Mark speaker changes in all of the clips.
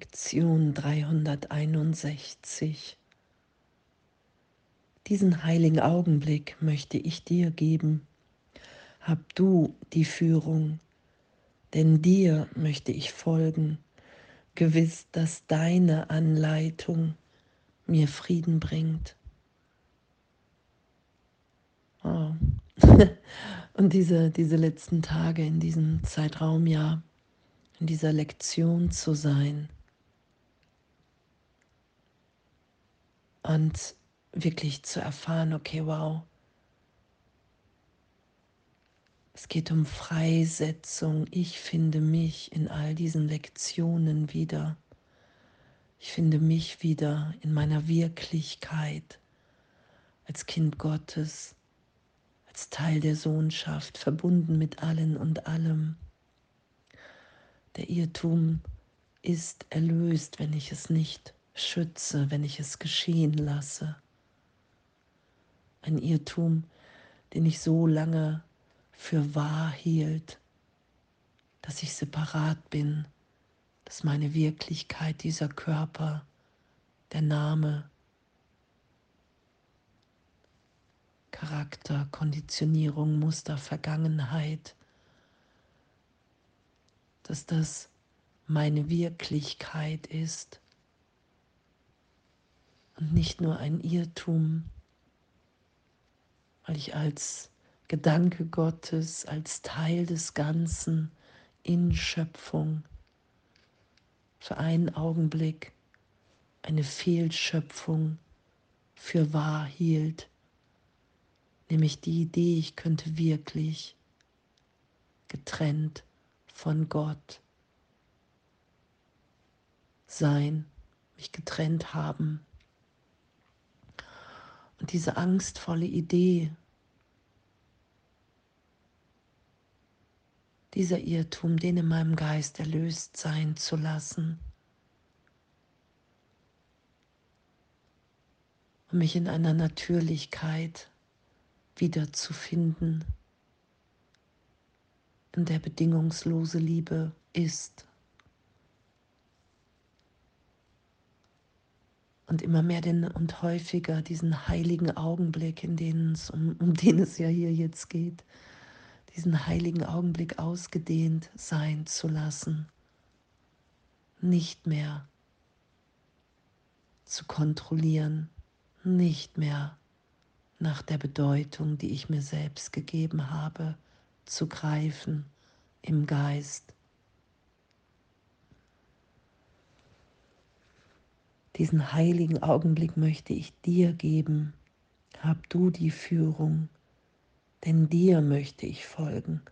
Speaker 1: Lektion 361. Diesen heiligen Augenblick möchte ich dir geben. Hab du die Führung, denn dir möchte ich folgen, gewiss, dass deine Anleitung mir Frieden bringt. Oh. Und diese, diese letzten Tage in diesem Zeitraum, ja, in dieser Lektion zu sein und wirklich zu erfahren, okay, wow, es geht um Freisetzung. Ich finde mich in all diesen Lektionen wieder. Ich finde mich wieder in meiner Wirklichkeit als Kind Gottes, als Teil der Sohnschaft, verbunden mit allen und allem. Der Irrtum ist erlöst, wenn ich es nicht schütze, wenn ich es geschehen lasse. Ein Irrtum, den ich so lange für wahr hielt, dass ich separat bin, dass meine Wirklichkeit, dieser Körper, der Name, Charakter, Konditionierung, Muster, Vergangenheit, dass das meine Wirklichkeit ist und nicht nur ein Irrtum, weil ich als Gedanke Gottes, als Teil des Ganzen in Schöpfung für einen Augenblick eine Fehlschöpfung für wahr hielt, nämlich die Idee, ich könnte wirklich getrennt von Gott sein, mich getrennt haben. Und diese angstvolle Idee, dieser Irrtum, den in meinem Geist erlöst sein zu lassen und mich in einer Natürlichkeit wiederzufinden in der bedingungslose Liebe ist. Und immer mehr den, und häufiger diesen heiligen Augenblick, in denen es, um, um den es ja hier jetzt geht, diesen heiligen Augenblick ausgedehnt sein zu lassen, nicht mehr zu kontrollieren, nicht mehr nach der Bedeutung, die ich mir selbst gegeben habe, zu greifen im Geist. Diesen heiligen Augenblick möchte ich dir geben. Hab du die Führung, denn dir möchte ich folgen,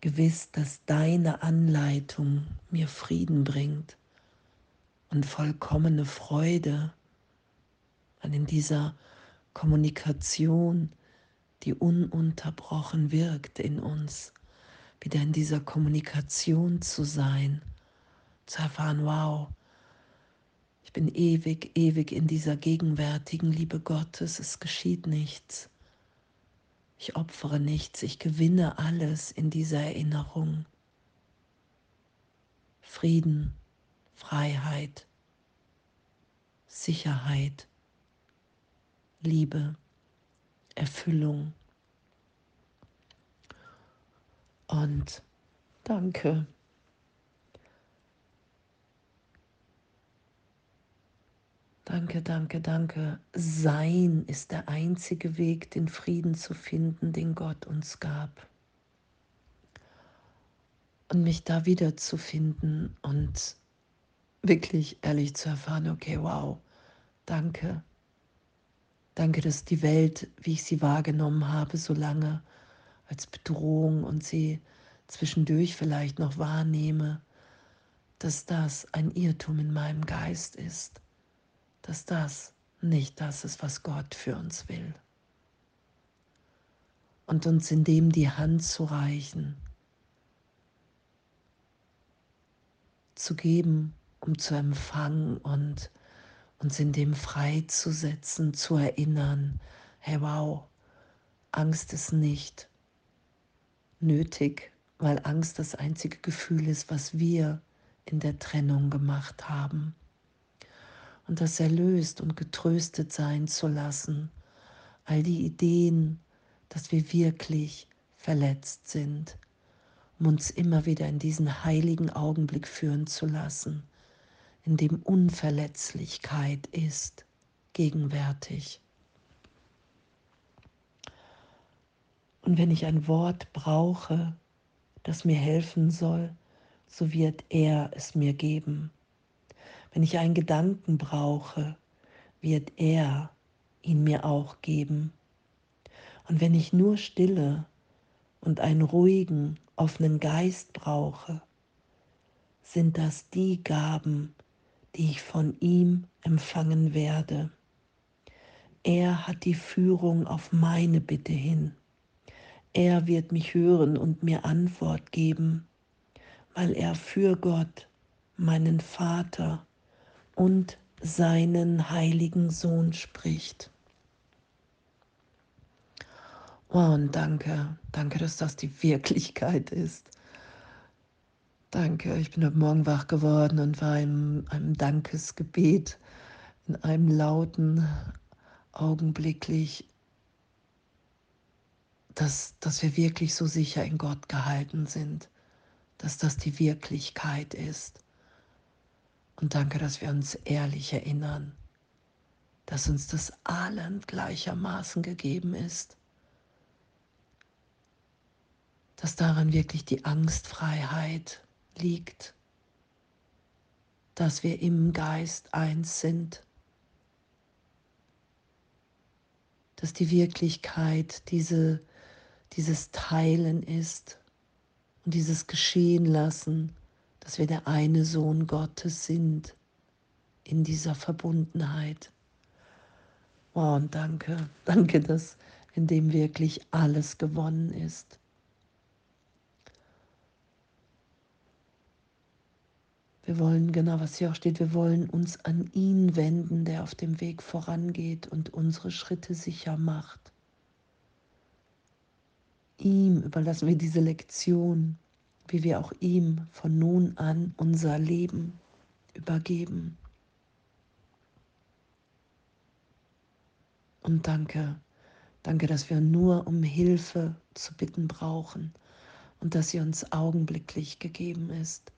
Speaker 1: gewiss, dass deine Anleitung mir Frieden bringt und vollkommene Freude, weil in dieser Kommunikation die ununterbrochen wirkt in uns, wieder in dieser Kommunikation zu sein, zu erfahren, wow, ich bin ewig, ewig in dieser gegenwärtigen Liebe Gottes, es geschieht nichts. Ich opfere nichts, ich gewinne alles in dieser Erinnerung. Frieden, Freiheit, Sicherheit, Liebe. Erfüllung. Und danke. Danke, danke, danke. Sein ist der einzige Weg, den Frieden zu finden, den Gott uns gab. Und mich da wiederzufinden und wirklich ehrlich zu erfahren, okay, wow, danke. Danke, dass die Welt, wie ich sie wahrgenommen habe, so lange als Bedrohung und sie zwischendurch vielleicht noch wahrnehme, dass das ein Irrtum in meinem Geist ist, dass das nicht das ist, was Gott für uns will. Und uns in dem die Hand zu reichen, zu geben, um zu empfangen und uns in dem freizusetzen, zu erinnern, hey wow, Angst ist nicht nötig, weil Angst das einzige Gefühl ist, was wir in der Trennung gemacht haben. Und das erlöst und getröstet sein zu lassen, all die Ideen, dass wir wirklich verletzt sind, um uns immer wieder in diesen heiligen Augenblick führen zu lassen, in dem Unverletzlichkeit ist, gegenwärtig. Und wenn ich ein Wort brauche, das mir helfen soll, so wird er es mir geben. Wenn ich einen Gedanken brauche, wird er ihn mir auch geben. Und wenn ich nur Stille und einen ruhigen, offenen Geist brauche, sind das die Gaben, die ich von ihm empfangen werde. Er hat die Führung auf meine Bitte hin. Er wird mich hören und mir Antwort geben, weil er für Gott, meinen Vater und seinen heiligen Sohn spricht. Oh, und danke, danke, dass das die Wirklichkeit ist. Danke, ich bin heute Morgen wach geworden und war in einem Dankesgebet, in einem lauten, augenblicklich dass, dass wir wirklich so sicher in Gott gehalten sind, dass das die Wirklichkeit ist. Und danke, dass wir uns ehrlich erinnern, dass uns das allen gleichermaßen gegeben ist, dass daran wirklich die Angstfreiheit liegt, dass wir im Geist eins sind, dass die Wirklichkeit diese dieses Teilen ist und dieses Geschehen lassen, dass wir der eine Sohn Gottes sind in dieser Verbundenheit. Oh, und danke, danke, dass in dem wirklich alles gewonnen ist. Wir wollen, genau was hier auch steht, wir wollen uns an ihn wenden, der auf dem Weg vorangeht und unsere Schritte sicher macht. Ihm überlassen wir diese Lektion, wie wir auch ihm von nun an unser Leben übergeben. Und danke, danke, dass wir nur um Hilfe zu bitten brauchen und dass sie uns augenblicklich gegeben ist.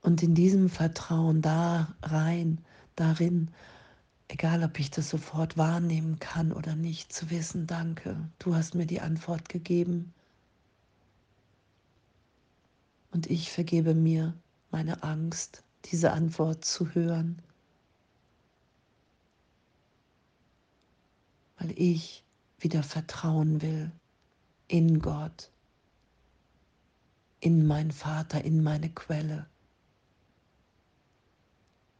Speaker 1: Und in diesem Vertrauen da rein, darin egal ob ich das sofort wahrnehmen kann oder nicht, zu wissen, danke, du hast mir die Antwort gegeben. Und ich vergebe mir meine Angst, diese Antwort zu hören, weil ich wieder vertrauen will in Gott, in meinen Vater, in meine Quelle.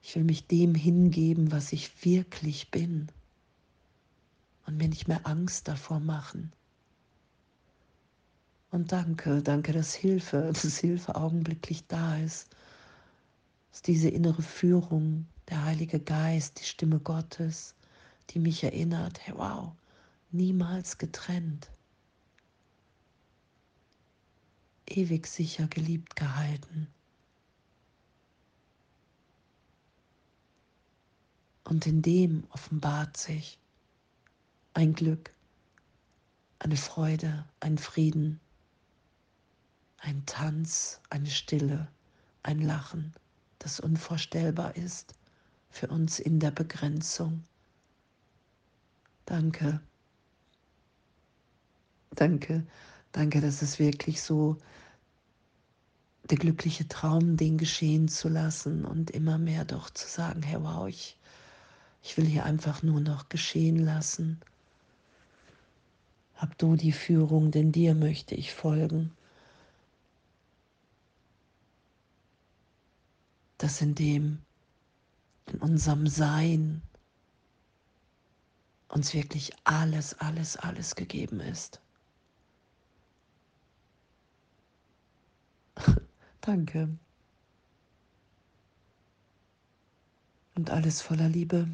Speaker 1: Ich will mich dem hingeben, was ich wirklich bin und mir nicht mehr Angst davor machen. Und danke, danke, dass Hilfe, dass Hilfe augenblicklich da ist, dass diese innere Führung, der Heilige Geist, die Stimme Gottes, die mich erinnert, hey wow, niemals getrennt, ewig sicher geliebt gehalten. Und in dem offenbart sich ein Glück, eine Freude, ein Frieden, ein Tanz, eine Stille, ein Lachen, das unvorstellbar ist für uns in der Begrenzung. Danke. Danke, danke, dass es wirklich so der glückliche Traum, den geschehen zu lassen und immer mehr doch zu sagen, hey wow, ich, ich will hier einfach nur noch geschehen lassen. Hab du die Führung, denn dir möchte ich folgen. Dass in dem, in unserem Sein uns wirklich alles, alles, alles gegeben ist. Danke. Und alles voller Liebe.